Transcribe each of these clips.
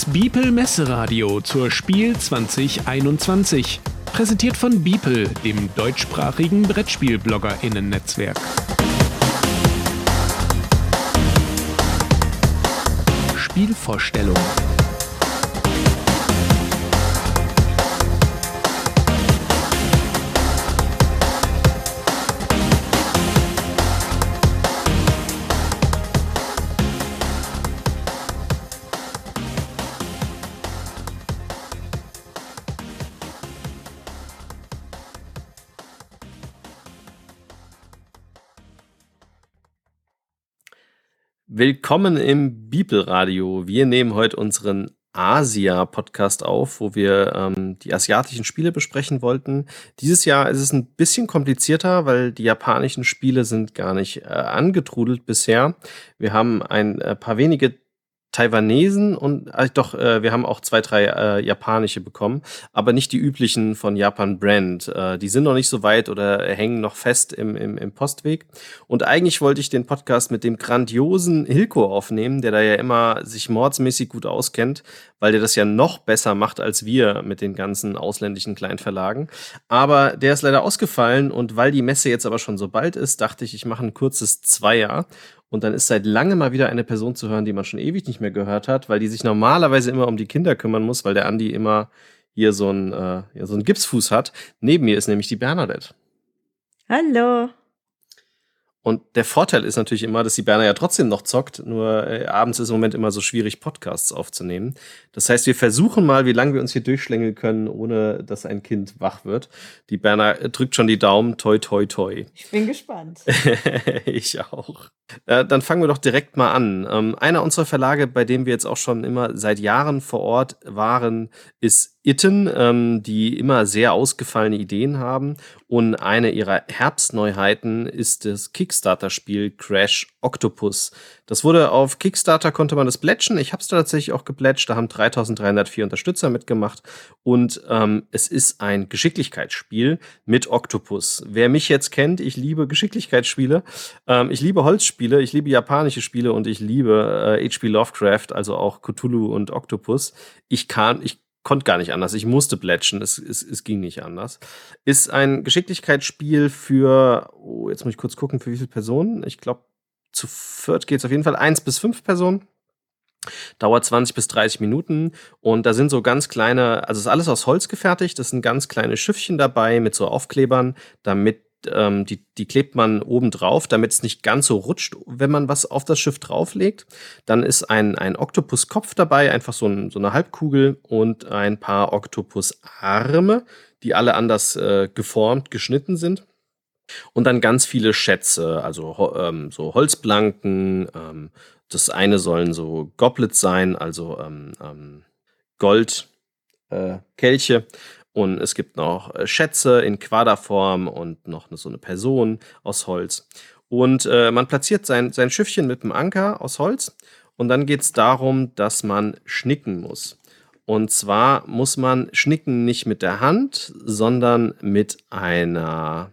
Das Biepel Messeradio zur Spiel 2021. Präsentiert von Biepel, dem deutschsprachigen Brettspiel-BloggerInnen-Netzwerk. Spielvorstellung. Willkommen im Bibelradio. Wir nehmen heute unseren Asia-Podcast auf, wo wir ähm, die asiatischen Spiele besprechen wollten. Dieses Jahr ist es ein bisschen komplizierter, weil die japanischen Spiele sind gar nicht äh, angetrudelt bisher. Wir haben ein äh, paar wenige Taiwanesen und äh, doch, äh, wir haben auch zwei, drei äh, japanische bekommen, aber nicht die üblichen von Japan Brand. Äh, die sind noch nicht so weit oder hängen noch fest im, im, im Postweg. Und eigentlich wollte ich den Podcast mit dem grandiosen Hilko aufnehmen, der da ja immer sich mordsmäßig gut auskennt, weil der das ja noch besser macht als wir mit den ganzen ausländischen Kleinverlagen. Aber der ist leider ausgefallen und weil die Messe jetzt aber schon so bald ist, dachte ich, ich mache ein kurzes Zweier und dann ist seit langem mal wieder eine Person zu hören, die man schon ewig nicht mehr gehört hat, weil die sich normalerweise immer um die Kinder kümmern muss, weil der Andi immer hier so ein, äh, ja, so einen Gipsfuß hat. Neben mir ist nämlich die Bernadette. Hallo. Und der Vorteil ist natürlich immer, dass die Berner ja trotzdem noch zockt, nur äh, abends ist im Moment immer so schwierig, Podcasts aufzunehmen. Das heißt, wir versuchen mal, wie lange wir uns hier durchschlängeln können, ohne dass ein Kind wach wird. Die Berner äh, drückt schon die Daumen, toi, toi, toi. Ich bin gespannt. ich auch. Äh, dann fangen wir doch direkt mal an. Ähm, einer unserer Verlage, bei dem wir jetzt auch schon immer seit Jahren vor Ort waren, ist Itten, ähm, die immer sehr ausgefallene Ideen haben. Und eine ihrer Herbstneuheiten ist das Kickstarter-Spiel Crash Octopus. Das wurde auf Kickstarter, konnte man das plätschen. Ich habe es tatsächlich auch geplätscht. Da haben 3304 Unterstützer mitgemacht. Und ähm, es ist ein Geschicklichkeitsspiel mit Octopus. Wer mich jetzt kennt, ich liebe Geschicklichkeitsspiele. Ähm, ich liebe Holzspiele, ich liebe japanische Spiele und ich liebe äh, H.P. Lovecraft, also auch Cthulhu und Octopus. Ich kann, ich konnte gar nicht anders. Ich musste plätschen. Es, es, es ging nicht anders. Ist ein Geschicklichkeitsspiel für, oh, jetzt muss ich kurz gucken, für wie viele Personen. Ich glaube, zu viert geht es auf jeden Fall. Eins bis fünf Personen. Dauert 20 bis 30 Minuten und da sind so ganz kleine, also ist alles aus Holz gefertigt, das sind ganz kleine Schiffchen dabei mit so Aufklebern, damit ähm, die, die klebt man oben drauf, damit es nicht ganz so rutscht, wenn man was auf das Schiff drauflegt. Dann ist ein, ein Oktopuskopf dabei, einfach so, ein, so eine Halbkugel und ein paar Oktopusarme, die alle anders äh, geformt, geschnitten sind. Und dann ganz viele Schätze, also ähm, so Holzplanken. Ähm, das eine sollen so Goblets sein, also ähm, ähm, Goldkelche. Und es gibt noch äh, Schätze in Quaderform und noch so eine Person aus Holz. Und äh, man platziert sein, sein Schiffchen mit einem Anker aus Holz. Und dann geht es darum, dass man schnicken muss. Und zwar muss man schnicken nicht mit der Hand, sondern mit einer,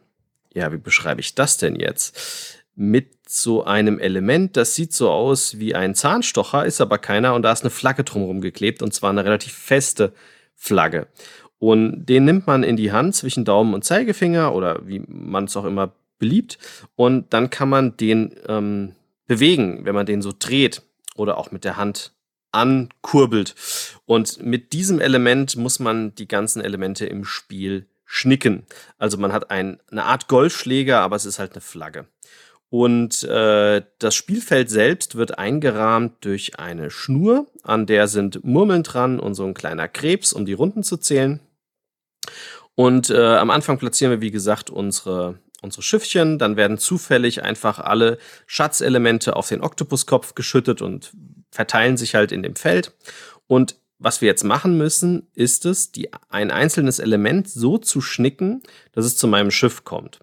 ja, wie beschreibe ich das denn jetzt? Mit so einem Element, das sieht so aus wie ein Zahnstocher, ist aber keiner und da ist eine Flagge drumherum geklebt und zwar eine relativ feste Flagge. Und den nimmt man in die Hand zwischen Daumen und Zeigefinger oder wie man es auch immer beliebt. Und dann kann man den ähm, bewegen, wenn man den so dreht oder auch mit der Hand ankurbelt. Und mit diesem Element muss man die ganzen Elemente im Spiel schnicken. Also man hat ein, eine Art Golfschläger, aber es ist halt eine Flagge. Und äh, das Spielfeld selbst wird eingerahmt durch eine Schnur, an der sind Murmeln dran und so ein kleiner Krebs, um die Runden zu zählen. Und äh, am Anfang platzieren wir, wie gesagt, unsere, unsere Schiffchen. Dann werden zufällig einfach alle Schatzelemente auf den Oktopuskopf geschüttet und verteilen sich halt in dem Feld. Und was wir jetzt machen müssen, ist es, die, ein einzelnes Element so zu schnicken, dass es zu meinem Schiff kommt.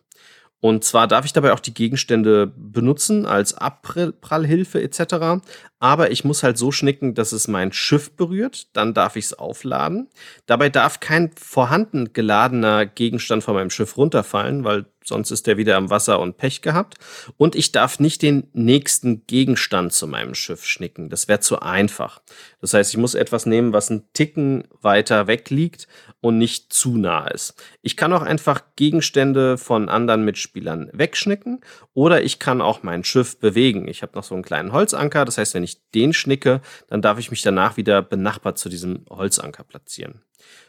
Und zwar darf ich dabei auch die Gegenstände benutzen als Abprallhilfe etc. Aber ich muss halt so schnicken, dass es mein Schiff berührt. Dann darf ich es aufladen. Dabei darf kein vorhanden geladener Gegenstand von meinem Schiff runterfallen, weil sonst ist der wieder am Wasser und Pech gehabt. Und ich darf nicht den nächsten Gegenstand zu meinem Schiff schnicken. Das wäre zu einfach. Das heißt, ich muss etwas nehmen, was einen Ticken weiter weg liegt und nicht zu nah ist. Ich kann auch einfach Gegenstände von anderen Mitspielern wegschnicken oder ich kann auch mein Schiff bewegen. Ich habe noch so einen kleinen Holzanker. Das heißt, wenn ich den schnicke, dann darf ich mich danach wieder benachbart zu diesem Holzanker platzieren.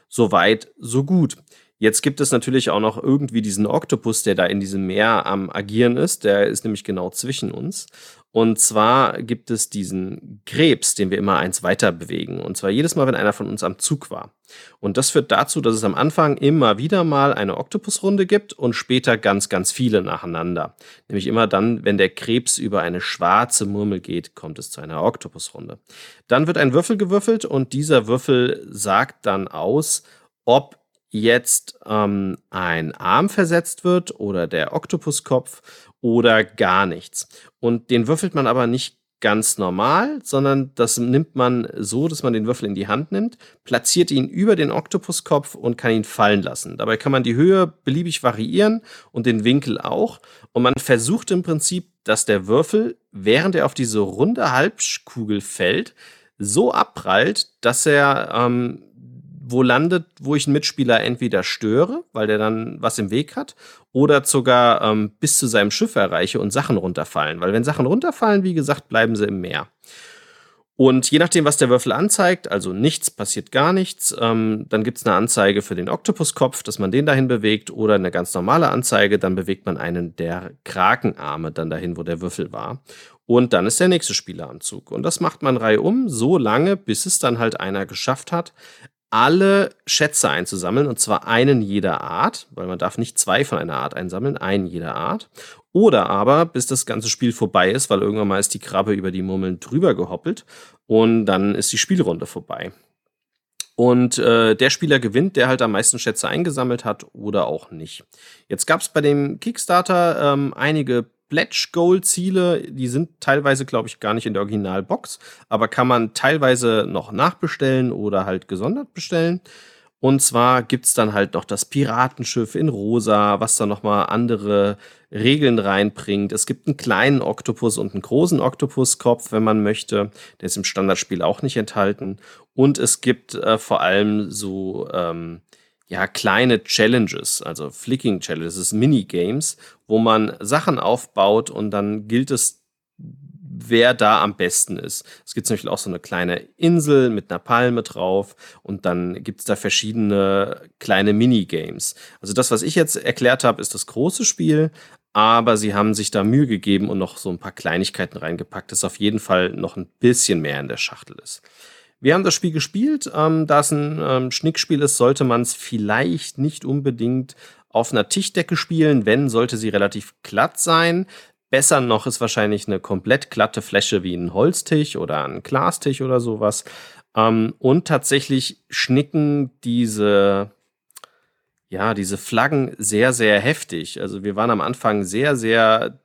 Soweit, so gut. Jetzt gibt es natürlich auch noch irgendwie diesen Oktopus, der da in diesem Meer am Agieren ist. Der ist nämlich genau zwischen uns. Und zwar gibt es diesen Krebs, den wir immer eins weiter bewegen. Und zwar jedes Mal, wenn einer von uns am Zug war. Und das führt dazu, dass es am Anfang immer wieder mal eine Oktopusrunde gibt und später ganz, ganz viele nacheinander. Nämlich immer dann, wenn der Krebs über eine schwarze Murmel geht, kommt es zu einer Oktopusrunde. Dann wird ein Würfel gewürfelt und dieser Würfel sagt dann aus, ob jetzt ähm, ein Arm versetzt wird oder der Oktopuskopf oder gar nichts. Und den würfelt man aber nicht ganz normal, sondern das nimmt man so, dass man den Würfel in die Hand nimmt, platziert ihn über den Oktopuskopf und kann ihn fallen lassen. Dabei kann man die Höhe beliebig variieren und den Winkel auch. Und man versucht im Prinzip, dass der Würfel, während er auf diese runde Halbkugel fällt, so abprallt, dass er ähm, wo landet, wo ich einen Mitspieler entweder störe, weil der dann was im Weg hat, oder sogar ähm, bis zu seinem Schiff erreiche und Sachen runterfallen. Weil wenn Sachen runterfallen, wie gesagt, bleiben sie im Meer. Und je nachdem, was der Würfel anzeigt, also nichts, passiert gar nichts, ähm, dann gibt es eine Anzeige für den Oktopuskopf, dass man den dahin bewegt, oder eine ganz normale Anzeige, dann bewegt man einen der Krakenarme dann dahin, wo der Würfel war. Und dann ist der nächste Spieler am Zug. Und das macht man reihum so lange, bis es dann halt einer geschafft hat, alle Schätze einzusammeln, und zwar einen jeder Art, weil man darf nicht zwei von einer Art einsammeln, einen jeder Art. Oder aber, bis das ganze Spiel vorbei ist, weil irgendwann mal ist die Krabbe über die Murmeln drüber gehoppelt und dann ist die Spielrunde vorbei. Und äh, der Spieler gewinnt, der halt am meisten Schätze eingesammelt hat oder auch nicht. Jetzt gab es bei dem Kickstarter ähm, einige Pledge Goal Ziele, die sind teilweise, glaube ich, gar nicht in der Originalbox, aber kann man teilweise noch nachbestellen oder halt gesondert bestellen. Und zwar gibt es dann halt noch das Piratenschiff in rosa, was dann nochmal andere Regeln reinbringt. Es gibt einen kleinen Oktopus und einen großen Oktopuskopf, wenn man möchte. Der ist im Standardspiel auch nicht enthalten. Und es gibt äh, vor allem so ähm, ja, kleine Challenges, also Flicking Challenges, Minigames, wo man Sachen aufbaut und dann gilt es, wer da am besten ist. Es gibt zum Beispiel auch so eine kleine Insel mit einer Palme drauf und dann gibt es da verschiedene kleine Minigames. Also das, was ich jetzt erklärt habe, ist das große Spiel, aber sie haben sich da Mühe gegeben und noch so ein paar Kleinigkeiten reingepackt, dass auf jeden Fall noch ein bisschen mehr in der Schachtel ist. Wir haben das Spiel gespielt. Ähm, da es ein ähm, Schnickspiel ist, sollte man es vielleicht nicht unbedingt auf einer Tischdecke spielen. Wenn, sollte sie relativ glatt sein. Besser noch ist wahrscheinlich eine komplett glatte Fläche wie ein Holztisch oder ein Glastisch oder sowas. Ähm, und tatsächlich schnicken diese, ja, diese Flaggen sehr, sehr heftig. Also wir waren am Anfang sehr, sehr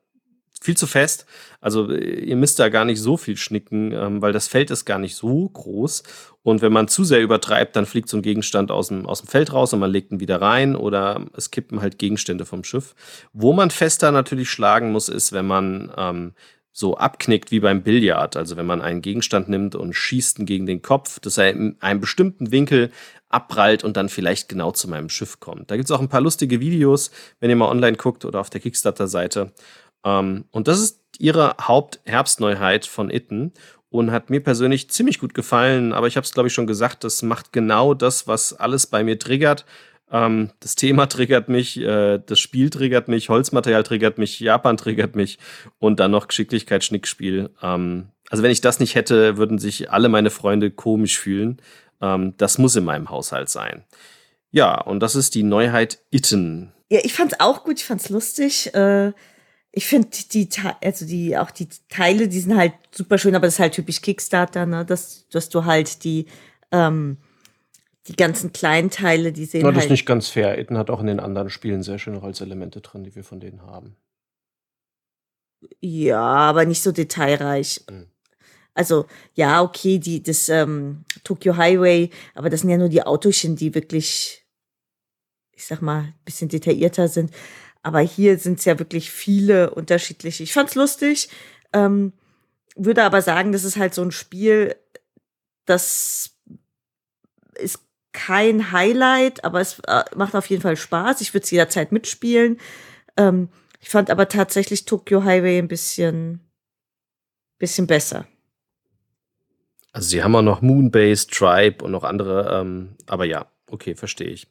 viel zu fest. Also ihr müsst da gar nicht so viel schnicken, ähm, weil das Feld ist gar nicht so groß. Und wenn man zu sehr übertreibt, dann fliegt so ein Gegenstand aus dem, aus dem Feld raus und man legt ihn wieder rein oder es kippen halt Gegenstände vom Schiff. Wo man fester natürlich schlagen muss, ist, wenn man ähm, so abknickt wie beim Billard. Also wenn man einen Gegenstand nimmt und schießt ihn gegen den Kopf, dass er in einem bestimmten Winkel abprallt und dann vielleicht genau zu meinem Schiff kommt. Da gibt es auch ein paar lustige Videos, wenn ihr mal online guckt oder auf der Kickstarter-Seite. Ähm, und das ist ihre Hauptherbstneuheit von Itten und hat mir persönlich ziemlich gut gefallen. Aber ich habe es, glaube ich, schon gesagt, das macht genau das, was alles bei mir triggert. Ähm, das Thema triggert mich, äh, das Spiel triggert mich, Holzmaterial triggert mich, Japan triggert mich und dann noch Geschicklichkeit, Schnickspiel. Ähm, also wenn ich das nicht hätte, würden sich alle meine Freunde komisch fühlen. Ähm, das muss in meinem Haushalt sein. Ja, und das ist die Neuheit Itten. Ja, ich fand's auch gut, ich fand's lustig. Äh ich finde die, also die, auch die Teile, die sind halt super schön, aber das ist halt typisch Kickstarter, ne, dass, dass du halt die, ähm, die ganzen kleinen Teile, die sehen ja, das halt. ist nicht ganz fair. Eden hat auch in den anderen Spielen sehr schöne Holzelemente drin, die wir von denen haben. Ja, aber nicht so detailreich. Mhm. Also, ja, okay, die, das ähm, Tokyo Highway, aber das sind ja nur die Autochen, die wirklich, ich sag mal, ein bisschen detaillierter sind. Aber hier sind es ja wirklich viele unterschiedliche. Ich fand's lustig, ähm, würde aber sagen, das ist halt so ein Spiel, das ist kein Highlight, aber es äh, macht auf jeden Fall Spaß. Ich würde es jederzeit mitspielen. Ähm, ich fand aber tatsächlich Tokyo Highway ein bisschen, bisschen besser. Also sie haben auch noch Moonbase, Tribe und noch andere, ähm, aber ja, okay, verstehe ich.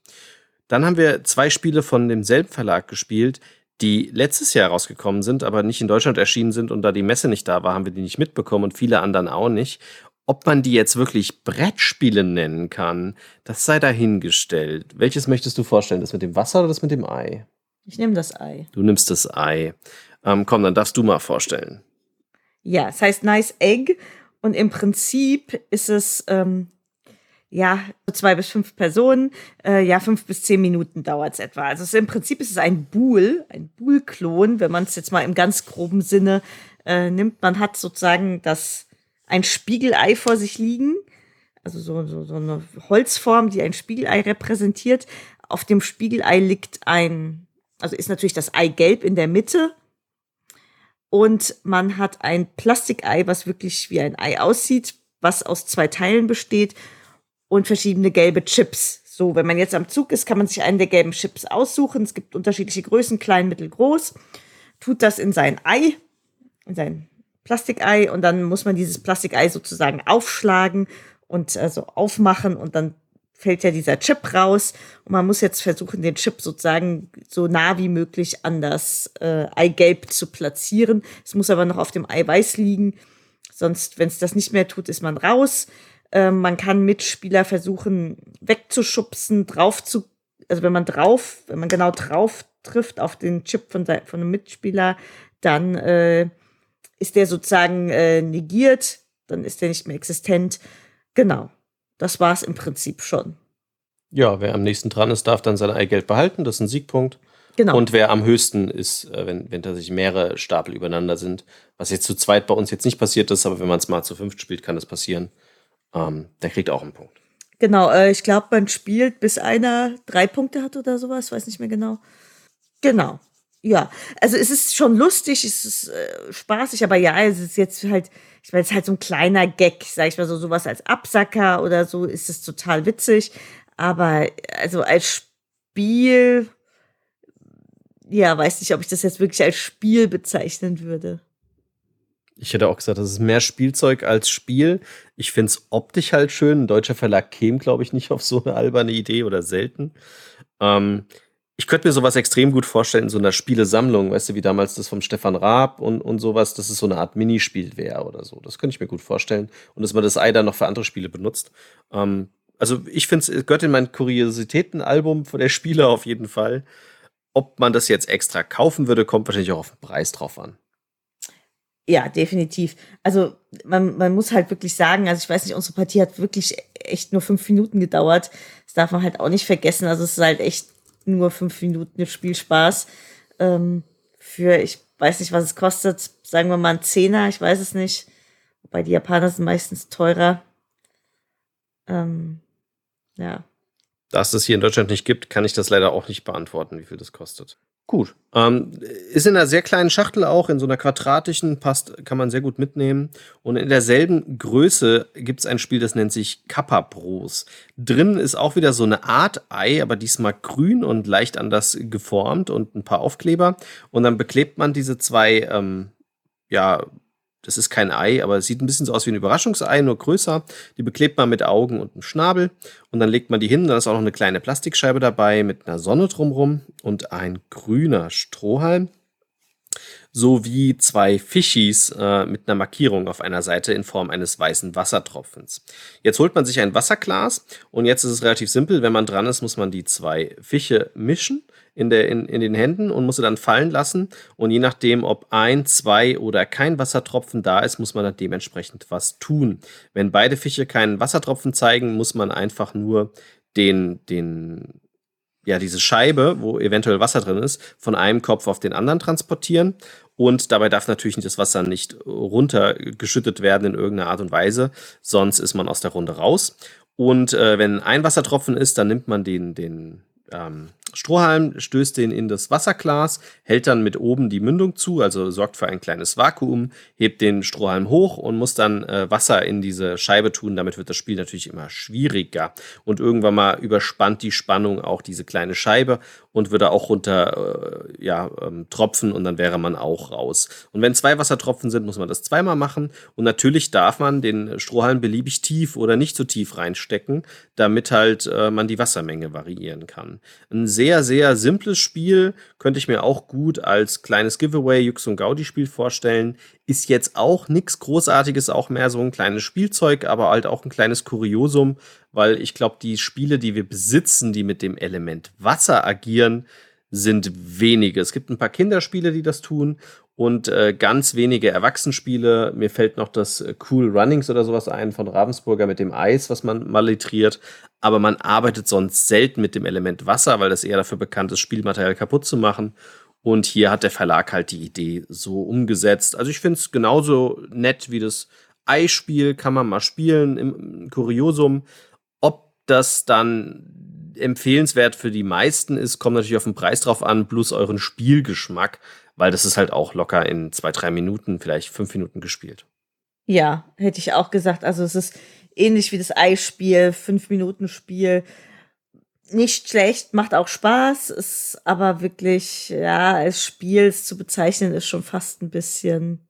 Dann haben wir zwei Spiele von demselben Verlag gespielt, die letztes Jahr rausgekommen sind, aber nicht in Deutschland erschienen sind und da die Messe nicht da war, haben wir die nicht mitbekommen und viele anderen auch nicht. Ob man die jetzt wirklich Brettspiele nennen kann, das sei dahingestellt. Welches möchtest du vorstellen? Das mit dem Wasser oder das mit dem Ei? Ich nehme das Ei. Du nimmst das Ei. Ähm, komm, dann darfst du mal vorstellen. Ja, es heißt Nice Egg und im Prinzip ist es ähm, ja zwei bis fünf Personen, äh, ja fünf bis zehn Minuten dauert es etwa. Also es, im Prinzip ist es ein Buhl, ein Buhl-Klon, wenn man es jetzt mal im ganz groben Sinne äh, nimmt. Man hat sozusagen das ein Spiegelei vor sich liegen, also so, so, so eine Holzform, die ein Spiegelei repräsentiert. Auf dem Spiegelei liegt ein, also ist natürlich das Eigelb in der Mitte. Und man hat ein Plastikei, was wirklich wie ein Ei aussieht, was aus zwei Teilen besteht und verschiedene gelbe Chips. So, wenn man jetzt am Zug ist, kann man sich einen der gelben Chips aussuchen. Es gibt unterschiedliche Größen, klein, mittel, groß. Tut das in sein Ei, in sein Plastikei und dann muss man dieses Plastikei sozusagen aufschlagen und also aufmachen und dann fällt ja dieser Chip raus und man muss jetzt versuchen, den Chip sozusagen so nah wie möglich an das äh, Eigelb zu platzieren. Es muss aber noch auf dem Eiweiß liegen, sonst, wenn es das nicht mehr tut, ist man raus. Ähm, man kann Mitspieler versuchen wegzuschubsen, drauf zu, also wenn man drauf, wenn man genau drauf trifft auf den Chip von, von einem Mitspieler, dann äh, ist der sozusagen äh, negiert, dann ist der nicht mehr existent. Genau. Das war es im Prinzip schon. Ja, wer am nächsten dran ist, darf dann sein Eigelb behalten. Das ist ein Siegpunkt. Genau. Und wer am höchsten ist, äh, wenn, wenn tatsächlich mehrere Stapel übereinander sind, was jetzt zu zweit bei uns jetzt nicht passiert ist, aber wenn man es mal zu fünft spielt, kann das passieren. Ähm, der kriegt auch einen Punkt. Genau, äh, ich glaube, man spielt, bis einer drei Punkte hat oder sowas, weiß nicht mehr genau. Genau. Ja, also es ist schon lustig, es ist äh, spaßig, aber ja, es ist jetzt halt, ich meine, es ist halt so ein kleiner Gag, sag ich mal so, sowas als Absacker oder so, ist es total witzig. Aber also als Spiel, ja, weiß nicht, ob ich das jetzt wirklich als Spiel bezeichnen würde. Ich hätte auch gesagt, das ist mehr Spielzeug als Spiel. Ich finde es optisch halt schön. Ein deutscher Verlag käme, glaube ich, nicht auf so eine alberne Idee oder selten. Ähm, ich könnte mir sowas extrem gut vorstellen in so einer Spielesammlung, weißt du, wie damals das vom Stefan Raab und, und sowas, dass es so eine Art Minispiel wäre oder so. Das könnte ich mir gut vorstellen. Und dass man das Ei dann noch für andere Spiele benutzt. Ähm, also ich finde es gehört in mein Kuriositätenalbum von der Spiele auf jeden Fall. Ob man das jetzt extra kaufen würde, kommt wahrscheinlich auch auf den Preis drauf an. Ja, definitiv. Also man, man muss halt wirklich sagen, also ich weiß nicht, unsere Partie hat wirklich echt nur fünf Minuten gedauert. Das darf man halt auch nicht vergessen. Also es ist halt echt nur fünf Minuten Spielspaß. Ähm, für, ich weiß nicht, was es kostet, sagen wir mal ein Zehner, ich weiß es nicht. Wobei die Japaner sind meistens teurer. Ähm, ja. Da es das hier in Deutschland nicht gibt, kann ich das leider auch nicht beantworten, wie viel das kostet. Gut. Ähm, ist in einer sehr kleinen Schachtel auch, in so einer quadratischen, passt, kann man sehr gut mitnehmen. Und in derselben Größe gibt es ein Spiel, das nennt sich Kappa Bros. Drin ist auch wieder so eine Art Ei, aber diesmal grün und leicht anders geformt und ein paar Aufkleber. Und dann beklebt man diese zwei, ähm, ja, das ist kein Ei, aber es sieht ein bisschen so aus wie ein Überraschungsei, nur größer. Die beklebt man mit Augen und einem Schnabel und dann legt man die hin. Dann ist auch noch eine kleine Plastikscheibe dabei mit einer Sonne drumrum und ein grüner Strohhalm sowie zwei Fischis äh, mit einer Markierung auf einer Seite in Form eines weißen Wassertropfens. Jetzt holt man sich ein Wasserglas und jetzt ist es relativ simpel. Wenn man dran ist, muss man die zwei Fische mischen in, der, in, in den Händen und muss sie dann fallen lassen. Und je nachdem, ob ein, zwei oder kein Wassertropfen da ist, muss man dann dementsprechend was tun. Wenn beide Fische keinen Wassertropfen zeigen, muss man einfach nur den, den ja, diese Scheibe, wo eventuell Wasser drin ist, von einem Kopf auf den anderen transportieren. Und dabei darf natürlich das Wasser nicht runtergeschüttet werden in irgendeiner Art und Weise, sonst ist man aus der Runde raus. Und äh, wenn ein Wassertropfen ist, dann nimmt man den, den, ähm, Strohhalm stößt den in das Wasserglas, hält dann mit oben die Mündung zu, also sorgt für ein kleines Vakuum, hebt den Strohhalm hoch und muss dann äh, Wasser in diese Scheibe tun. Damit wird das Spiel natürlich immer schwieriger. Und irgendwann mal überspannt die Spannung auch diese kleine Scheibe und würde auch runter äh, ja, ähm, tropfen und dann wäre man auch raus. Und wenn zwei Wassertropfen sind, muss man das zweimal machen. Und natürlich darf man den Strohhalm beliebig tief oder nicht so tief reinstecken, damit halt äh, man die Wassermenge variieren kann. Ein sehr, sehr simples Spiel könnte ich mir auch gut als kleines Giveaway Jux und Gaudi Spiel vorstellen. Ist jetzt auch nichts Großartiges, auch mehr so ein kleines Spielzeug, aber halt auch ein kleines Kuriosum, weil ich glaube, die Spiele, die wir besitzen, die mit dem Element Wasser agieren, sind wenige. Es gibt ein paar Kinderspiele, die das tun und äh, ganz wenige Erwachsenenspiele. Mir fällt noch das äh, Cool Runnings oder sowas ein von Ravensburger mit dem Eis, was man malitriert. Aber man arbeitet sonst selten mit dem Element Wasser, weil das eher dafür bekannt ist, Spielmaterial kaputt zu machen. Und hier hat der Verlag halt die Idee so umgesetzt. Also ich finde es genauso nett wie das Eispiel, kann man mal spielen im Kuriosum das dann empfehlenswert für die meisten ist, kommt natürlich auf den Preis drauf an, plus euren Spielgeschmack, weil das ist halt auch locker in zwei, drei Minuten, vielleicht fünf Minuten gespielt. Ja, hätte ich auch gesagt. Also es ist ähnlich wie das Eisspiel, fünf Minuten Spiel. Nicht schlecht, macht auch Spaß, ist aber wirklich, ja, als Spiel zu bezeichnen, ist schon fast ein bisschen,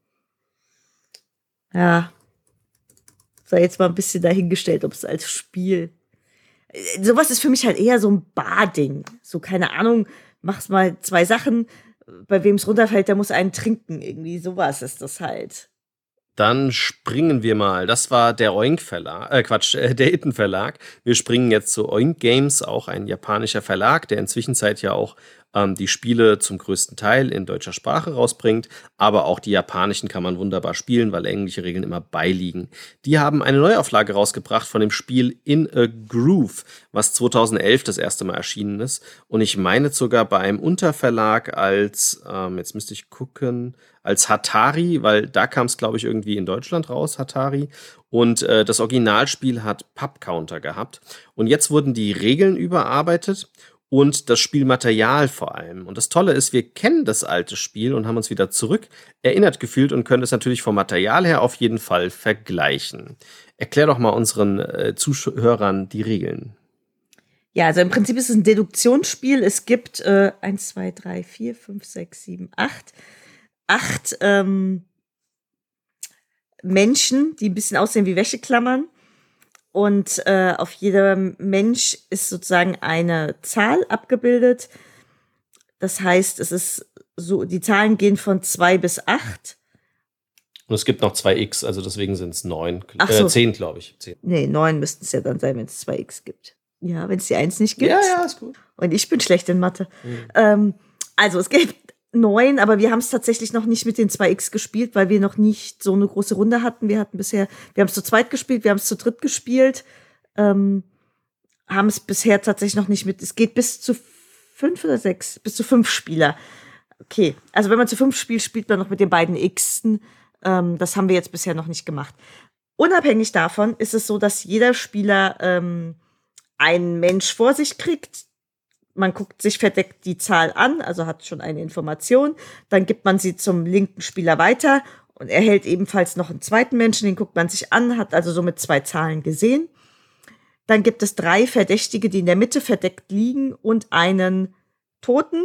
ja, sei jetzt mal ein bisschen dahingestellt, ob es als Spiel sowas ist für mich halt eher so ein Barding. So, keine Ahnung, machst mal zwei Sachen, bei wem es runterfällt, der muss einen trinken. Irgendwie sowas ist das halt. Dann springen wir mal. Das war der Oink Verlag, äh Quatsch, äh, der Itten Verlag. Wir springen jetzt zu Oink Games, auch ein japanischer Verlag, der inzwischen ja auch ähm, die Spiele zum größten Teil in deutscher Sprache rausbringt, aber auch die japanischen kann man wunderbar spielen, weil englische Regeln immer beiliegen. Die haben eine Neuauflage rausgebracht von dem Spiel In a Groove, was 2011 das erste Mal erschienen ist und ich meine sogar bei einem Unterverlag als, ähm, jetzt müsste ich gucken, als Hatari, weil da kam es, glaube ich, irgendwie in Deutschland raus, Hatari. Und äh, das Originalspiel hat Pub-Counter gehabt. Und jetzt wurden die Regeln überarbeitet und das Spielmaterial vor allem. Und das Tolle ist, wir kennen das alte Spiel und haben uns wieder zurück erinnert gefühlt und können es natürlich vom Material her auf jeden Fall vergleichen. Erklär doch mal unseren äh, Zuhörern die Regeln. Ja, also im Prinzip ist es ein Deduktionsspiel. Es gibt äh, 1, 2, 3, 4, 5, 6, 7, 8. Acht ähm, Menschen, die ein bisschen aussehen wie Wäscheklammern. Und äh, auf jedem Mensch ist sozusagen eine Zahl abgebildet. Das heißt, es ist so, die Zahlen gehen von zwei bis acht. Und es gibt noch zwei X, also deswegen sind es neun, Ach so. äh, zehn, glaube ich. Zehn. Nee, neun müssten es ja dann sein, wenn es zwei X gibt. Ja, wenn es die eins nicht gibt. Ja, ja, ist gut. Und ich bin schlecht in Mathe. Mhm. Ähm, also es gibt neun, aber wir haben es tatsächlich noch nicht mit den 2X gespielt, weil wir noch nicht so eine große Runde hatten. Wir hatten bisher, wir haben es zu zweit gespielt, wir haben es zu dritt gespielt, ähm, haben es bisher tatsächlich noch nicht mit. Es geht bis zu fünf oder sechs, bis zu fünf Spieler. Okay, also wenn man zu fünf spielt, spielt man noch mit den beiden Xen. Ähm, das haben wir jetzt bisher noch nicht gemacht. Unabhängig davon ist es so, dass jeder Spieler ähm, einen Mensch vor sich kriegt, man guckt sich verdeckt die Zahl an, also hat schon eine Information, dann gibt man sie zum linken Spieler weiter und erhält ebenfalls noch einen zweiten Menschen, den guckt man sich an, hat also somit zwei Zahlen gesehen. Dann gibt es drei Verdächtige, die in der Mitte verdeckt liegen und einen Toten,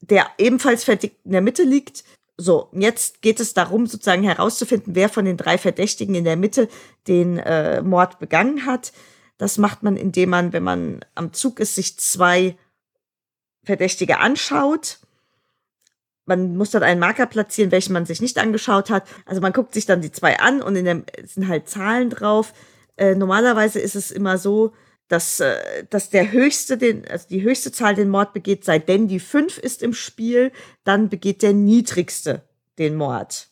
der ebenfalls verdeckt in der Mitte liegt. So, jetzt geht es darum, sozusagen herauszufinden, wer von den drei Verdächtigen in der Mitte den äh, Mord begangen hat. Das macht man, indem man, wenn man am Zug ist, sich zwei Verdächtige anschaut. Man muss dann einen Marker platzieren, welchen man sich nicht angeschaut hat. Also man guckt sich dann die zwei an und in dem sind halt Zahlen drauf. Äh, normalerweise ist es immer so, dass, äh, dass der höchste, den, also die höchste Zahl den Mord begeht, sei denn die fünf ist im Spiel, dann begeht der niedrigste den Mord.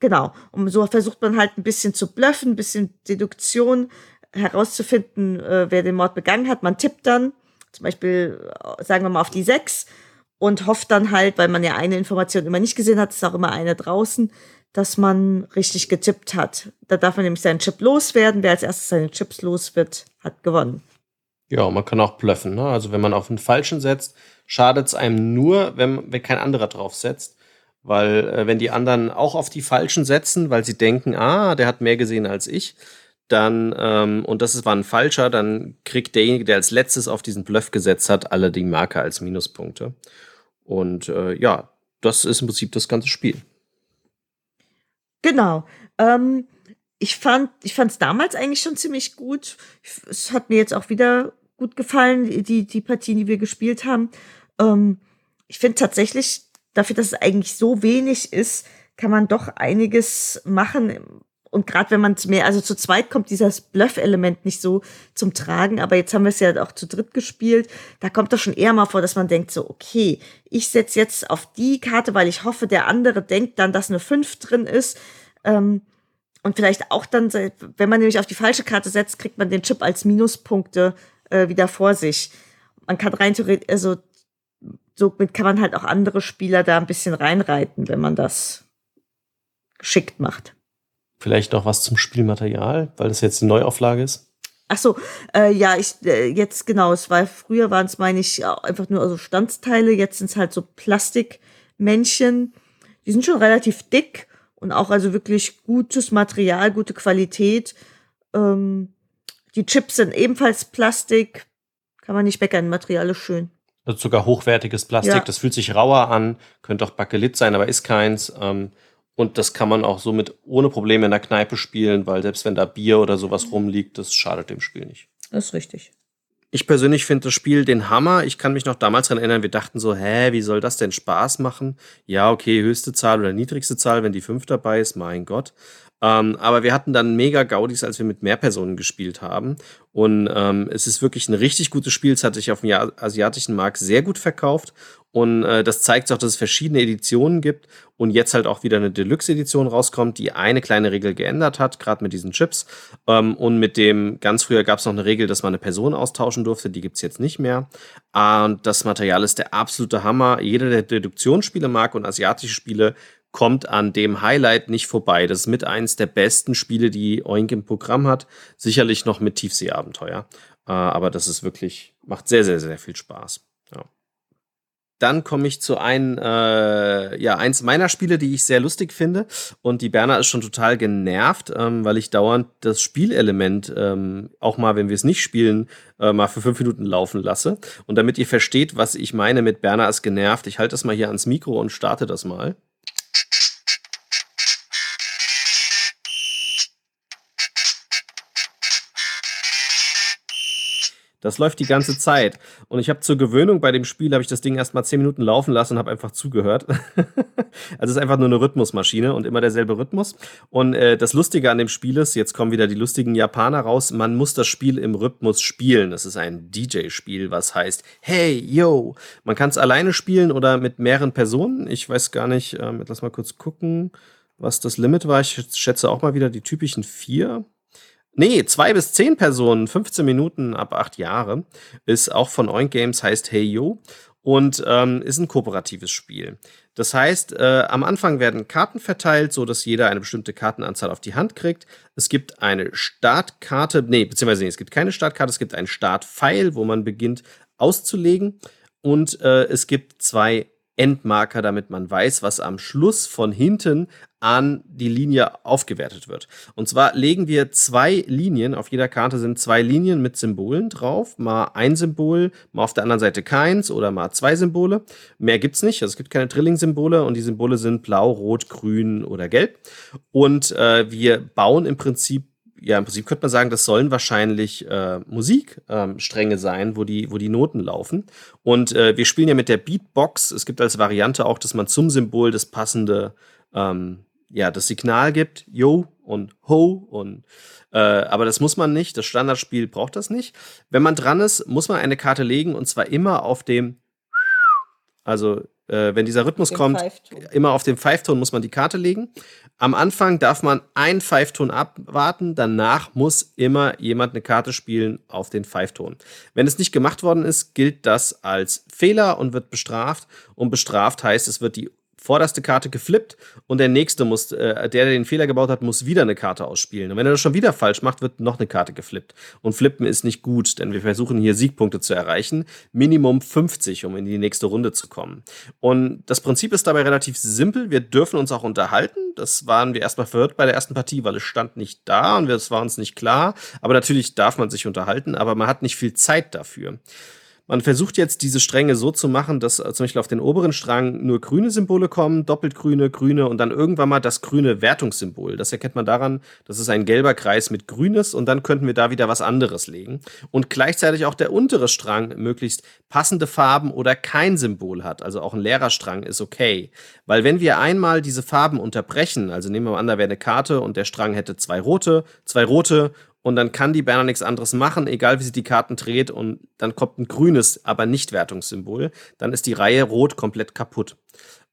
Genau. Und so versucht man halt ein bisschen zu bluffen, ein bisschen Deduktion herauszufinden, äh, wer den Mord begangen hat. Man tippt dann, zum Beispiel, äh, sagen wir mal, auf die sechs und hofft dann halt, weil man ja eine Information immer nicht gesehen hat, ist auch immer eine draußen, dass man richtig getippt hat. Da darf man nämlich seinen Chip loswerden. Wer als erstes seine Chips los wird, hat gewonnen. Ja, man kann auch bluffen. Ne? Also wenn man auf den Falschen setzt, schadet es einem nur, wenn, wenn kein anderer drauf setzt. Weil äh, wenn die anderen auch auf die Falschen setzen, weil sie denken, ah, der hat mehr gesehen als ich, dann, ähm, und das war ein falscher, dann kriegt derjenige, der als letztes auf diesen Bluff gesetzt hat, alle die Marke als Minuspunkte. Und äh, ja, das ist im Prinzip das ganze Spiel. Genau. Ähm, ich fand, ich fand es damals eigentlich schon ziemlich gut. Es hat mir jetzt auch wieder gut gefallen, die, die Partien, die wir gespielt haben. Ähm, ich finde tatsächlich, dafür, dass es eigentlich so wenig ist, kann man doch einiges machen. Und gerade wenn man mehr, also zu zweit kommt dieses Bluff-Element nicht so zum Tragen, aber jetzt haben wir es ja auch zu dritt gespielt. Da kommt doch schon eher mal vor, dass man denkt so, okay, ich setze jetzt auf die Karte, weil ich hoffe, der andere denkt dann, dass eine 5 drin ist. Ähm, und vielleicht auch dann, wenn man nämlich auf die falsche Karte setzt, kriegt man den Chip als Minuspunkte äh, wieder vor sich. Man kann rein theoretisch, also somit kann man halt auch andere Spieler da ein bisschen reinreiten, wenn man das geschickt macht. Vielleicht noch was zum Spielmaterial, weil das jetzt eine Neuauflage ist. Ach so, äh, ja, ich äh, jetzt genau, es war früher waren es meine ich einfach nur also Standsteile, jetzt sind es halt so Plastikmännchen. Die sind schon relativ dick und auch also wirklich gutes Material, gute Qualität. Ähm, die Chips sind ebenfalls Plastik, kann man nicht meckern, Material ist schön. Also sogar hochwertiges Plastik. Ja. Das fühlt sich rauer an, könnte auch Bakelit sein, aber ist keins. Ähm, und das kann man auch somit ohne Probleme in der Kneipe spielen, weil selbst wenn da Bier oder sowas rumliegt, das schadet dem Spiel nicht. Das ist richtig. Ich persönlich finde das Spiel den Hammer. Ich kann mich noch damals daran erinnern, wir dachten so, hä, wie soll das denn Spaß machen? Ja, okay, höchste Zahl oder niedrigste Zahl, wenn die fünf dabei ist, mein Gott. Ähm, aber wir hatten dann mega Gaudis, als wir mit mehr Personen gespielt haben. Und ähm, es ist wirklich ein richtig gutes Spiel. Es hat sich auf dem asiatischen Markt sehr gut verkauft. Und äh, das zeigt auch, dass es verschiedene Editionen gibt und jetzt halt auch wieder eine Deluxe-Edition rauskommt, die eine kleine Regel geändert hat, gerade mit diesen Chips. Ähm, und mit dem, ganz früher gab es noch eine Regel, dass man eine Person austauschen durfte, die gibt's jetzt nicht mehr. Und das Material ist der absolute Hammer. Jeder, der Deduktionsspiele mag und asiatische Spiele, kommt an dem Highlight nicht vorbei. Das ist mit eins der besten Spiele, die Oink im Programm hat. Sicherlich noch mit Tiefseeabenteuer. Äh, aber das ist wirklich, macht sehr, sehr, sehr viel Spaß. Ja. Dann komme ich zu einem, äh, ja, eins meiner Spiele, die ich sehr lustig finde. Und die Berner ist schon total genervt, ähm, weil ich dauernd das Spielelement, ähm, auch mal, wenn wir es nicht spielen, äh, mal für fünf Minuten laufen lasse. Und damit ihr versteht, was ich meine mit Berner ist genervt, ich halte das mal hier ans Mikro und starte das mal. Thank you. Das läuft die ganze Zeit. Und ich habe zur Gewöhnung bei dem Spiel, habe ich das Ding erst mal zehn Minuten laufen lassen und habe einfach zugehört. also es ist einfach nur eine Rhythmusmaschine und immer derselbe Rhythmus. Und äh, das Lustige an dem Spiel ist, jetzt kommen wieder die lustigen Japaner raus, man muss das Spiel im Rhythmus spielen. Es ist ein DJ-Spiel, was heißt, hey, yo. Man kann es alleine spielen oder mit mehreren Personen. Ich weiß gar nicht, ähm, lass mal kurz gucken, was das Limit war. Ich schätze auch mal wieder die typischen vier. Nee, zwei bis zehn Personen, 15 Minuten ab acht Jahre, ist auch von Oink Games, heißt Hey Yo und ähm, ist ein kooperatives Spiel. Das heißt, äh, am Anfang werden Karten verteilt, so dass jeder eine bestimmte Kartenanzahl auf die Hand kriegt. Es gibt eine Startkarte, nee, beziehungsweise nee, es gibt keine Startkarte, es gibt einen Startpfeil, wo man beginnt auszulegen. Und äh, es gibt zwei Endmarker, damit man weiß, was am Schluss von hinten an die Linie aufgewertet wird. Und zwar legen wir zwei Linien, auf jeder Karte sind zwei Linien mit Symbolen drauf, mal ein Symbol, mal auf der anderen Seite keins oder mal zwei Symbole. Mehr gibt's nicht, also es gibt keine Drilling-Symbole und die Symbole sind blau, rot, grün oder gelb. Und äh, wir bauen im Prinzip ja, im Prinzip könnte man sagen, das sollen wahrscheinlich äh, Musikstränge ähm, sein, wo die, wo die Noten laufen. Und äh, wir spielen ja mit der Beatbox. Es gibt als Variante auch, dass man zum Symbol das passende, ähm, ja, das Signal gibt, Yo und Ho und äh, aber das muss man nicht. Das Standardspiel braucht das nicht. Wenn man dran ist, muss man eine Karte legen und zwar immer auf dem, also äh, wenn dieser Rhythmus kommt, immer auf dem Pfeifton muss man die Karte legen. Am Anfang darf man einen Pfeifton abwarten, danach muss immer jemand eine Karte spielen auf den Pfeifton. Wenn es nicht gemacht worden ist, gilt das als Fehler und wird bestraft. Und bestraft heißt, es wird die vorderste Karte geflippt und der nächste muss, äh, der, der den Fehler gebaut hat, muss wieder eine Karte ausspielen. Und wenn er das schon wieder falsch macht, wird noch eine Karte geflippt. Und flippen ist nicht gut, denn wir versuchen hier Siegpunkte zu erreichen. Minimum 50, um in die nächste Runde zu kommen. Und das Prinzip ist dabei relativ simpel. Wir dürfen uns auch unterhalten. Das waren wir erstmal verwirrt bei der ersten Partie, weil es stand nicht da und es war uns nicht klar. Aber natürlich darf man sich unterhalten, aber man hat nicht viel Zeit dafür. Man versucht jetzt diese Stränge so zu machen, dass äh, zum Beispiel auf den oberen Strang nur grüne Symbole kommen, doppelt grüne, grüne und dann irgendwann mal das grüne Wertungssymbol. Das erkennt man daran, das ist ein gelber Kreis mit grünes und dann könnten wir da wieder was anderes legen. Und gleichzeitig auch der untere Strang möglichst passende Farben oder kein Symbol hat. Also auch ein leerer Strang ist okay. Weil wenn wir einmal diese Farben unterbrechen, also nehmen wir mal an, da wäre eine Karte und der Strang hätte zwei rote, zwei rote und dann kann die Berner nichts anderes machen, egal wie sie die Karten dreht und dann kommt ein grünes, aber nicht Wertungssymbol, dann ist die Reihe rot komplett kaputt.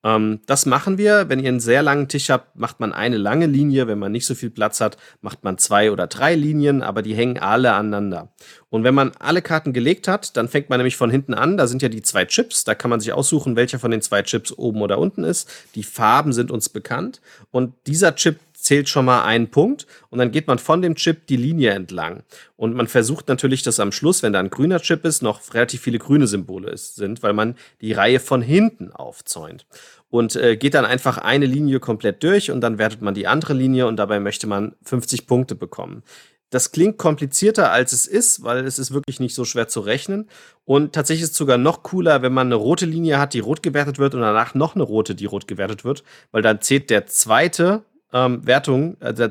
Ähm, das machen wir. Wenn ihr einen sehr langen Tisch habt, macht man eine lange Linie. Wenn man nicht so viel Platz hat, macht man zwei oder drei Linien, aber die hängen alle aneinander. Und wenn man alle Karten gelegt hat, dann fängt man nämlich von hinten an. Da sind ja die zwei Chips. Da kann man sich aussuchen, welcher von den zwei Chips oben oder unten ist. Die Farben sind uns bekannt. Und dieser Chip zählt schon mal einen Punkt und dann geht man von dem Chip die Linie entlang. Und man versucht natürlich, dass am Schluss, wenn da ein grüner Chip ist, noch relativ viele grüne Symbole sind, weil man die Reihe von hinten aufzäunt. Und äh, geht dann einfach eine Linie komplett durch und dann wertet man die andere Linie und dabei möchte man 50 Punkte bekommen. Das klingt komplizierter als es ist, weil es ist wirklich nicht so schwer zu rechnen. Und tatsächlich ist es sogar noch cooler, wenn man eine rote Linie hat, die rot gewertet wird und danach noch eine rote, die rot gewertet wird, weil dann zählt der zweite ähm, Wertung, äh,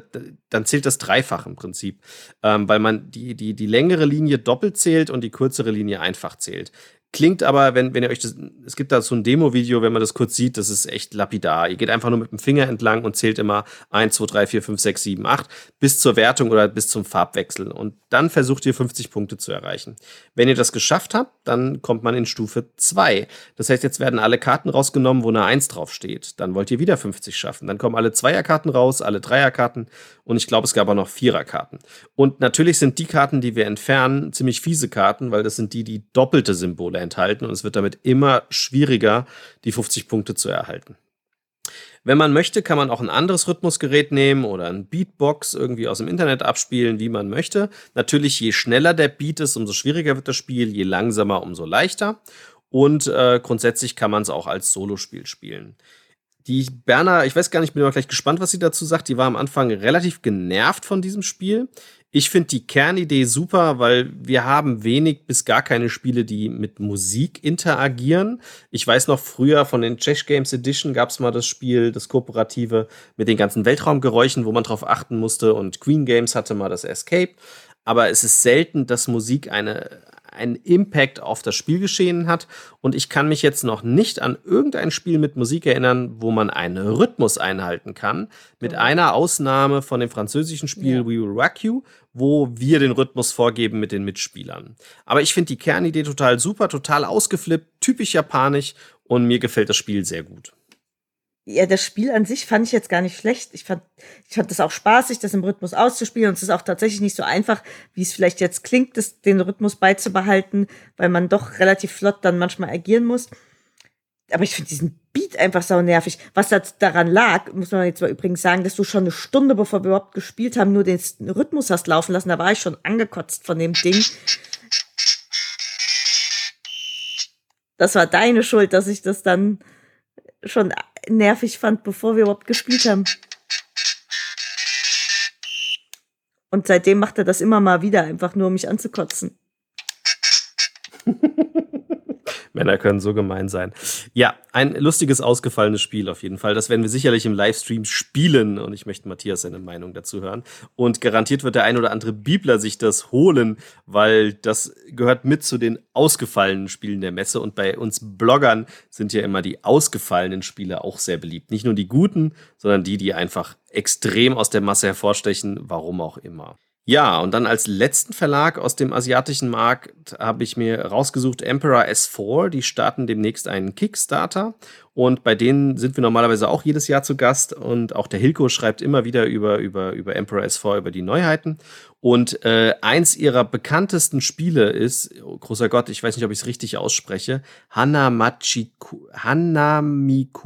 dann zählt das dreifach im Prinzip, ähm, weil man die, die, die längere Linie doppelt zählt und die kürzere Linie einfach zählt. Klingt aber, wenn, wenn ihr euch das, es gibt da so ein Demo-Video, wenn man das kurz sieht, das ist echt lapidar. Ihr geht einfach nur mit dem Finger entlang und zählt immer 1, 2, 3, 4, 5, 6, 7, 8 bis zur Wertung oder bis zum Farbwechsel. Und dann versucht ihr 50 Punkte zu erreichen. Wenn ihr das geschafft habt, dann kommt man in Stufe 2. Das heißt, jetzt werden alle Karten rausgenommen, wo eine 1 draufsteht. Dann wollt ihr wieder 50 schaffen. Dann kommen alle Zweierkarten raus, alle Dreierkarten und ich glaube, es gab auch noch Viererkarten. Und natürlich sind die Karten, die wir entfernen, ziemlich fiese Karten, weil das sind die, die doppelte Symbole Symbole enthalten und es wird damit immer schwieriger, die 50 Punkte zu erhalten. Wenn man möchte, kann man auch ein anderes Rhythmusgerät nehmen oder ein Beatbox irgendwie aus dem Internet abspielen, wie man möchte. Natürlich, je schneller der Beat ist, umso schwieriger wird das Spiel, je langsamer, umso leichter. Und äh, grundsätzlich kann man es auch als Solospiel spielen. Die Berner, ich weiß gar nicht, bin immer gleich gespannt, was sie dazu sagt. Die war am Anfang relativ genervt von diesem Spiel. Ich finde die Kernidee super, weil wir haben wenig bis gar keine Spiele, die mit Musik interagieren. Ich weiß noch früher von den Czech Games Edition gab es mal das Spiel, das Kooperative mit den ganzen Weltraumgeräuschen, wo man drauf achten musste. Und Queen Games hatte mal das Escape. Aber es ist selten, dass Musik eine, einen Impact auf das Spielgeschehen hat. Und ich kann mich jetzt noch nicht an irgendein Spiel mit Musik erinnern, wo man einen Rhythmus einhalten kann. Mit mhm. einer Ausnahme von dem französischen Spiel ja. We Will Rock You, wo wir den Rhythmus vorgeben mit den Mitspielern. Aber ich finde die Kernidee total super, total ausgeflippt, typisch japanisch und mir gefällt das Spiel sehr gut ja, das Spiel an sich fand ich jetzt gar nicht schlecht. Ich fand, ich fand das auch spaßig, das im Rhythmus auszuspielen. Und es ist auch tatsächlich nicht so einfach, wie es vielleicht jetzt klingt, das, den Rhythmus beizubehalten, weil man doch relativ flott dann manchmal agieren muss. Aber ich finde diesen Beat einfach sau nervig. Was daran lag, muss man jetzt mal übrigens sagen, dass du schon eine Stunde, bevor wir überhaupt gespielt haben, nur den Rhythmus hast laufen lassen. Da war ich schon angekotzt von dem Ding. Das war deine Schuld, dass ich das dann schon nervig fand, bevor wir überhaupt gespielt haben. Und seitdem macht er das immer mal wieder, einfach nur um mich anzukotzen. Männer können so gemein sein. Ja, ein lustiges, ausgefallenes Spiel auf jeden Fall. Das werden wir sicherlich im Livestream spielen und ich möchte Matthias seine Meinung dazu hören. Und garantiert wird der ein oder andere Bibler sich das holen, weil das gehört mit zu den ausgefallenen Spielen der Messe und bei uns Bloggern sind ja immer die ausgefallenen Spiele auch sehr beliebt. Nicht nur die guten, sondern die, die einfach extrem aus der Masse hervorstechen, warum auch immer. Ja, und dann als letzten Verlag aus dem asiatischen Markt habe ich mir rausgesucht Emperor S4. Die starten demnächst einen Kickstarter. Und bei denen sind wir normalerweise auch jedes Jahr zu Gast. Und auch der Hilko schreibt immer wieder über, über, über Emperor S4, über die Neuheiten. Und äh, eins ihrer bekanntesten Spiele ist, oh, großer Gott, ich weiß nicht, ob ich es richtig ausspreche, Hanamachi, Hanamikoji.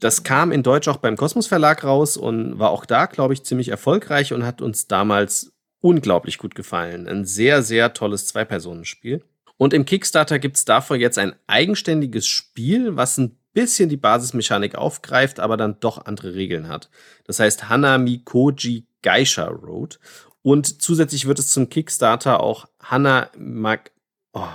Das kam in Deutsch auch beim Kosmos Verlag raus und war auch da, glaube ich, ziemlich erfolgreich und hat uns damals unglaublich gut gefallen. Ein sehr, sehr tolles Zwei-Personen-Spiel. Und im Kickstarter gibt es davor jetzt ein eigenständiges Spiel, was ein bisschen die Basismechanik aufgreift, aber dann doch andere Regeln hat. Das heißt Hanami Koji Geisha Road. Und zusätzlich wird es zum Kickstarter auch Hana Mag oh,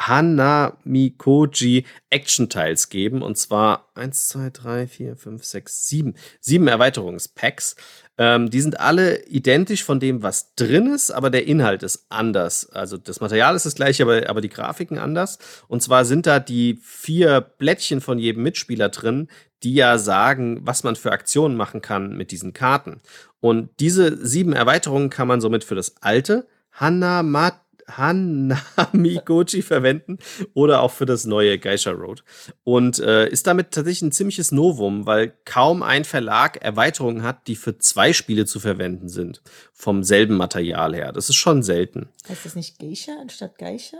Hanamikoji Action Tiles geben. Und zwar 1, 2, 3, 4, 5, 6, 7. Sieben Erweiterungspacks. Ähm, die sind alle identisch von dem, was drin ist, aber der Inhalt ist anders. Also das Material ist das gleiche, aber, aber die Grafiken anders. Und zwar sind da die vier Blättchen von jedem Mitspieler drin, die ja sagen, was man für Aktionen machen kann mit diesen Karten. Und diese sieben Erweiterungen kann man somit für das alte Hanamat Hanami-Goji verwenden oder auch für das neue Geisha Road. Und äh, ist damit tatsächlich ein ziemliches Novum, weil kaum ein Verlag Erweiterungen hat, die für zwei Spiele zu verwenden sind. Vom selben Material her. Das ist schon selten. Heißt das nicht Geisha anstatt Geisha?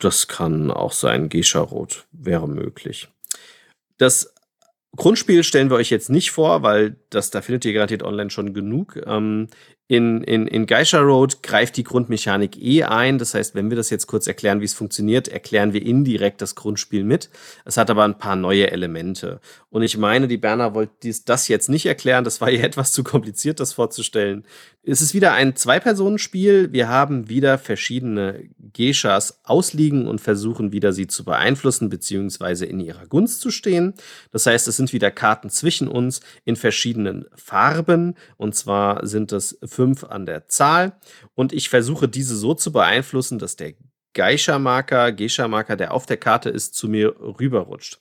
Das kann auch sein. Geisha Road wäre möglich. Das Grundspiel stellen wir euch jetzt nicht vor, weil das, da findet ihr garantiert online schon genug. Ähm, in, in, in Geisha Road greift die Grundmechanik eh ein. Das heißt, wenn wir das jetzt kurz erklären, wie es funktioniert, erklären wir indirekt das Grundspiel mit. Es hat aber ein paar neue Elemente. Und ich meine, die Berner wollte dies, das jetzt nicht erklären. Das war ihr etwas zu kompliziert, das vorzustellen. Es ist wieder ein Zwei-Personen-Spiel. Wir haben wieder verschiedene Geishas ausliegen und versuchen wieder sie zu beeinflussen beziehungsweise in ihrer Gunst zu stehen. Das heißt, es sind wieder Karten zwischen uns in verschiedenen Farben. Und zwar sind es fünf an der Zahl. Und ich versuche diese so zu beeinflussen, dass der Geisha-Marker, Geisha-Marker, der auf der Karte ist, zu mir rüberrutscht.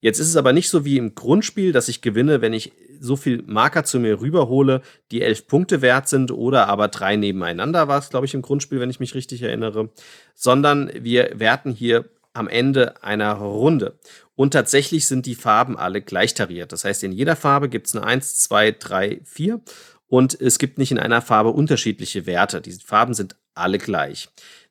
Jetzt ist es aber nicht so wie im Grundspiel, dass ich gewinne, wenn ich so viel Marker zu mir rüberhole, die elf Punkte wert sind oder aber drei nebeneinander war es, glaube ich, im Grundspiel, wenn ich mich richtig erinnere, sondern wir werten hier am Ende einer Runde. Und tatsächlich sind die Farben alle gleich tariert. Das heißt, in jeder Farbe gibt es eine 1, 2, 3, 4 und es gibt nicht in einer Farbe unterschiedliche Werte. Die Farben sind alle gleich.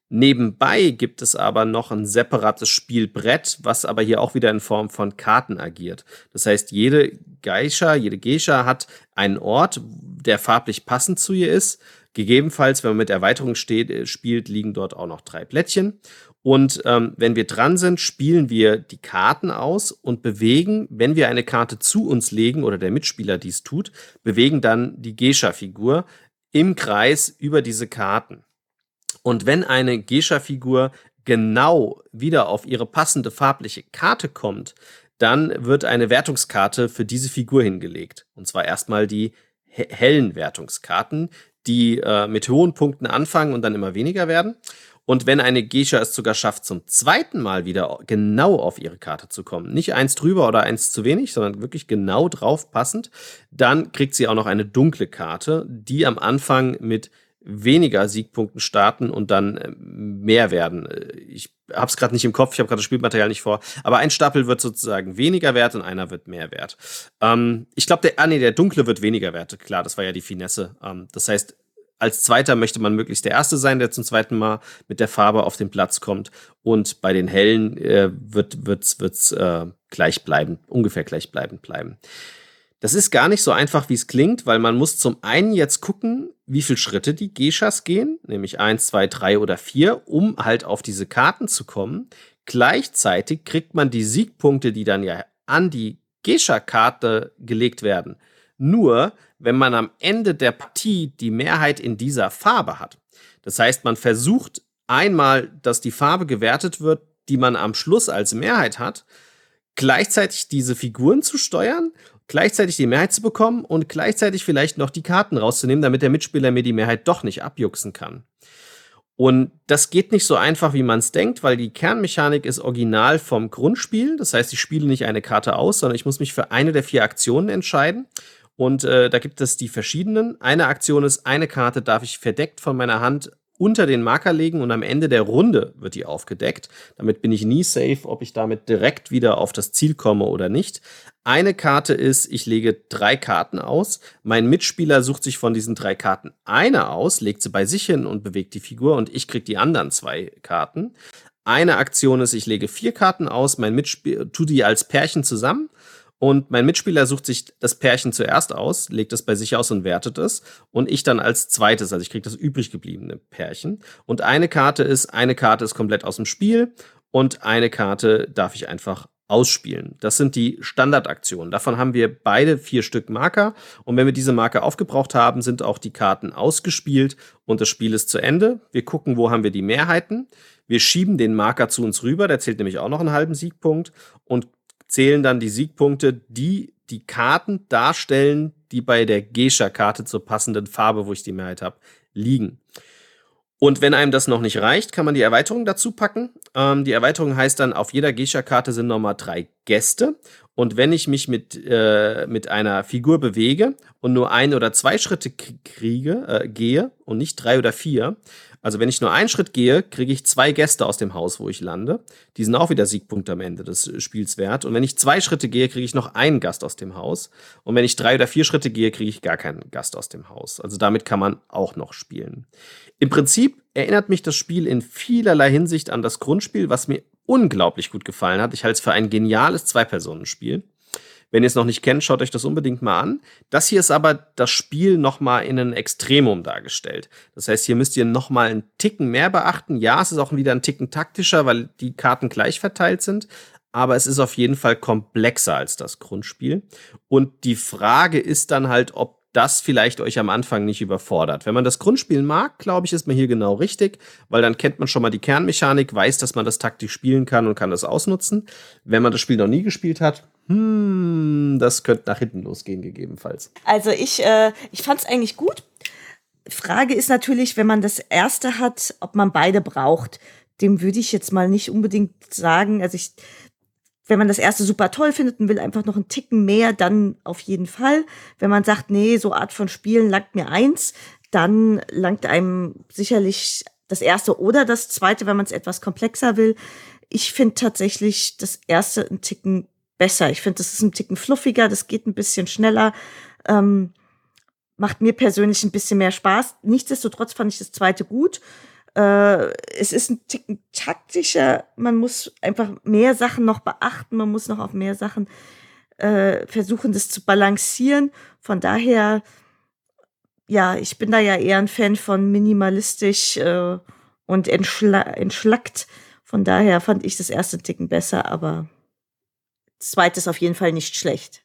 Nebenbei gibt es aber noch ein separates Spielbrett, was aber hier auch wieder in Form von Karten agiert. Das heißt, jede Geisha, jede Geisha hat einen Ort, der farblich passend zu ihr ist. Gegebenenfalls, wenn man mit Erweiterung steht, äh, spielt, liegen dort auch noch drei Plättchen. Und ähm, wenn wir dran sind, spielen wir die Karten aus und bewegen, wenn wir eine Karte zu uns legen oder der Mitspieler dies tut, bewegen dann die Gescha-Figur im Kreis über diese Karten. Und wenn eine Gescha-Figur genau wieder auf ihre passende farbliche Karte kommt, dann wird eine Wertungskarte für diese Figur hingelegt. Und zwar erstmal die hellen Wertungskarten, die äh, mit hohen Punkten anfangen und dann immer weniger werden. Und wenn eine Geisha es sogar schafft, zum zweiten Mal wieder genau auf ihre Karte zu kommen, nicht eins drüber oder eins zu wenig, sondern wirklich genau drauf passend, dann kriegt sie auch noch eine dunkle Karte, die am Anfang mit weniger Siegpunkten starten und dann äh, mehr werden. Äh, ich habe es gerade nicht im Kopf, ich habe gerade das Spielmaterial nicht vor, aber ein Stapel wird sozusagen weniger wert und einer wird mehr wert. Ähm, ich glaube, der, ah nee, der dunkle wird weniger wert. Klar, das war ja die Finesse. Ähm, das heißt, als Zweiter möchte man möglichst der Erste sein, der zum zweiten Mal mit der Farbe auf den Platz kommt. Und bei den Hellen äh, wird wird's wird's äh, gleich bleiben, ungefähr gleichbleibend bleiben. Das ist gar nicht so einfach, wie es klingt, weil man muss zum einen jetzt gucken, wie viele Schritte die Geschas gehen, nämlich eins, zwei, drei oder vier, um halt auf diese Karten zu kommen. Gleichzeitig kriegt man die Siegpunkte, die dann ja an die Gescha-Karte gelegt werden, nur wenn man am Ende der Partie die Mehrheit in dieser Farbe hat. Das heißt, man versucht einmal, dass die Farbe gewertet wird, die man am Schluss als Mehrheit hat, gleichzeitig diese Figuren zu steuern, gleichzeitig die Mehrheit zu bekommen und gleichzeitig vielleicht noch die Karten rauszunehmen, damit der Mitspieler mir die Mehrheit doch nicht abjuxen kann. Und das geht nicht so einfach, wie man es denkt, weil die Kernmechanik ist original vom Grundspiel. Das heißt, ich spiele nicht eine Karte aus, sondern ich muss mich für eine der vier Aktionen entscheiden. Und äh, da gibt es die verschiedenen. Eine Aktion ist, eine Karte darf ich verdeckt von meiner Hand unter den Marker legen und am Ende der Runde wird die aufgedeckt. Damit bin ich nie safe, ob ich damit direkt wieder auf das Ziel komme oder nicht. Eine Karte ist, ich lege drei Karten aus. Mein Mitspieler sucht sich von diesen drei Karten eine aus, legt sie bei sich hin und bewegt die Figur und ich kriege die anderen zwei Karten. Eine Aktion ist, ich lege vier Karten aus, mein Mitspieler tut die als Pärchen zusammen und mein Mitspieler sucht sich das Pärchen zuerst aus, legt es bei sich aus und wertet es. Und ich dann als zweites, also ich kriege das übrig gebliebene Pärchen. Und eine Karte ist, eine Karte ist komplett aus dem Spiel und eine Karte darf ich einfach ausspielen. Das sind die Standardaktionen. Davon haben wir beide vier Stück Marker. Und wenn wir diese Marker aufgebraucht haben, sind auch die Karten ausgespielt und das Spiel ist zu Ende. Wir gucken, wo haben wir die Mehrheiten. Wir schieben den Marker zu uns rüber, der zählt nämlich auch noch einen halben Siegpunkt und zählen dann die Siegpunkte, die die Karten darstellen, die bei der Gescha-Karte zur passenden Farbe, wo ich die Mehrheit habe, liegen. Und wenn einem das noch nicht reicht, kann man die Erweiterung dazu packen. Ähm, die Erweiterung heißt dann, auf jeder Gescha-Karte sind nochmal drei Gäste. Und wenn ich mich mit, äh, mit einer Figur bewege und nur ein oder zwei Schritte kriege, äh, gehe und nicht drei oder vier, also wenn ich nur einen Schritt gehe, kriege ich zwei Gäste aus dem Haus, wo ich lande. Die sind auch wieder Siegpunkte am Ende des Spiels wert. Und wenn ich zwei Schritte gehe, kriege ich noch einen Gast aus dem Haus. Und wenn ich drei oder vier Schritte gehe, kriege ich gar keinen Gast aus dem Haus. Also damit kann man auch noch spielen. Im Prinzip erinnert mich das Spiel in vielerlei Hinsicht an das Grundspiel, was mir unglaublich gut gefallen hat. Ich halte es für ein geniales Zwei-Personen-Spiel. Wenn ihr es noch nicht kennt, schaut euch das unbedingt mal an. Das hier ist aber das Spiel noch mal in einem Extremum dargestellt. Das heißt, hier müsst ihr noch mal einen Ticken mehr beachten. Ja, es ist auch wieder ein Ticken taktischer, weil die Karten gleich verteilt sind. Aber es ist auf jeden Fall komplexer als das Grundspiel. Und die Frage ist dann halt, ob das vielleicht euch am Anfang nicht überfordert. Wenn man das Grundspiel mag, glaube ich, ist man hier genau richtig, weil dann kennt man schon mal die Kernmechanik, weiß, dass man das taktisch spielen kann und kann das ausnutzen. Wenn man das Spiel noch nie gespielt hat, hm, das könnte nach hinten losgehen, gegebenenfalls. Also ich, äh, ich fand es eigentlich gut. Frage ist natürlich, wenn man das erste hat, ob man beide braucht. Dem würde ich jetzt mal nicht unbedingt sagen. Also ich, wenn man das erste super toll findet und will einfach noch einen Ticken mehr, dann auf jeden Fall. Wenn man sagt, nee, so Art von Spielen langt mir eins, dann langt einem sicherlich das erste oder das zweite, wenn man es etwas komplexer will. Ich finde tatsächlich das erste einen Ticken besser. Ich finde, das ist ein Ticken fluffiger, das geht ein bisschen schneller. Ähm, macht mir persönlich ein bisschen mehr Spaß. Nichtsdestotrotz fand ich das zweite gut. Äh, es ist ein Ticken taktischer. Man muss einfach mehr Sachen noch beachten. Man muss noch auf mehr Sachen äh, versuchen, das zu balancieren. Von daher, ja, ich bin da ja eher ein Fan von minimalistisch äh, und entschla entschlackt. Von daher fand ich das erste Ticken besser, aber zweite ist auf jeden Fall nicht schlecht.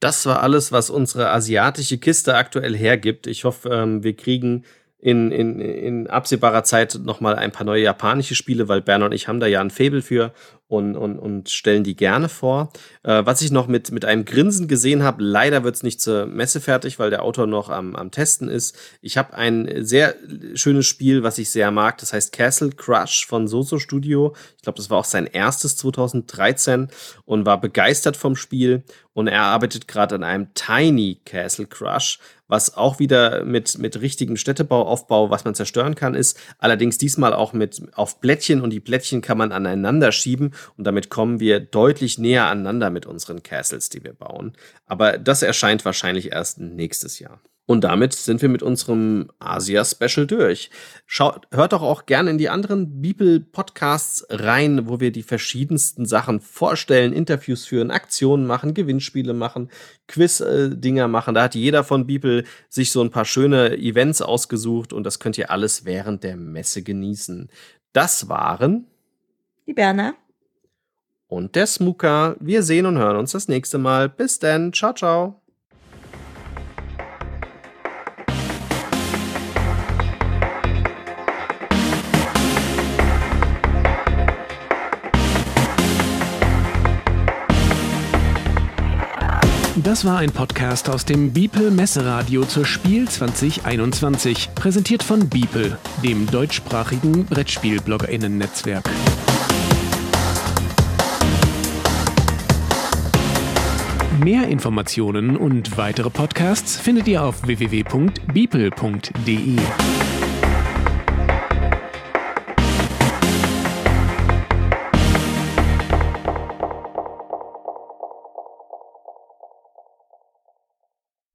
Das war alles, was unsere asiatische Kiste aktuell hergibt. Ich hoffe, ähm, wir kriegen in, in, in absehbarer Zeit nochmal ein paar neue japanische Spiele, weil Bern und ich haben da ja ein Faible für und, und, und stellen die gerne vor. Äh, was ich noch mit, mit einem Grinsen gesehen habe, leider wird es nicht zur Messe fertig, weil der Autor noch am, am Testen ist. Ich habe ein sehr schönes Spiel, was ich sehr mag. Das heißt Castle Crush von Soso Studio. Ich glaube, das war auch sein erstes 2013 und war begeistert vom Spiel. Und er arbeitet gerade an einem Tiny Castle Crush, was auch wieder mit, mit richtigem Städtebauaufbau, was man zerstören kann, ist. Allerdings diesmal auch mit auf Blättchen und die Blättchen kann man aneinander schieben und damit kommen wir deutlich näher aneinander mit unseren Castles, die wir bauen. Aber das erscheint wahrscheinlich erst nächstes Jahr. Und damit sind wir mit unserem Asia-Special durch. Schaut, hört doch auch gerne in die anderen Bibel-Podcasts rein, wo wir die verschiedensten Sachen vorstellen, Interviews führen, Aktionen machen, Gewinnspiele machen, Quiz-Dinger machen. Da hat jeder von Bibel sich so ein paar schöne Events ausgesucht und das könnt ihr alles während der Messe genießen. Das waren die Berner und der Smuka. Wir sehen und hören uns das nächste Mal. Bis dann. Ciao, ciao. Das war ein Podcast aus dem Biepel Messeradio zur Spiel 2021, präsentiert von Biepel, dem deutschsprachigen Brettspiel-BloggerInnen-Netzwerk. Mehr Informationen und weitere Podcasts findet ihr auf www.beeple.de.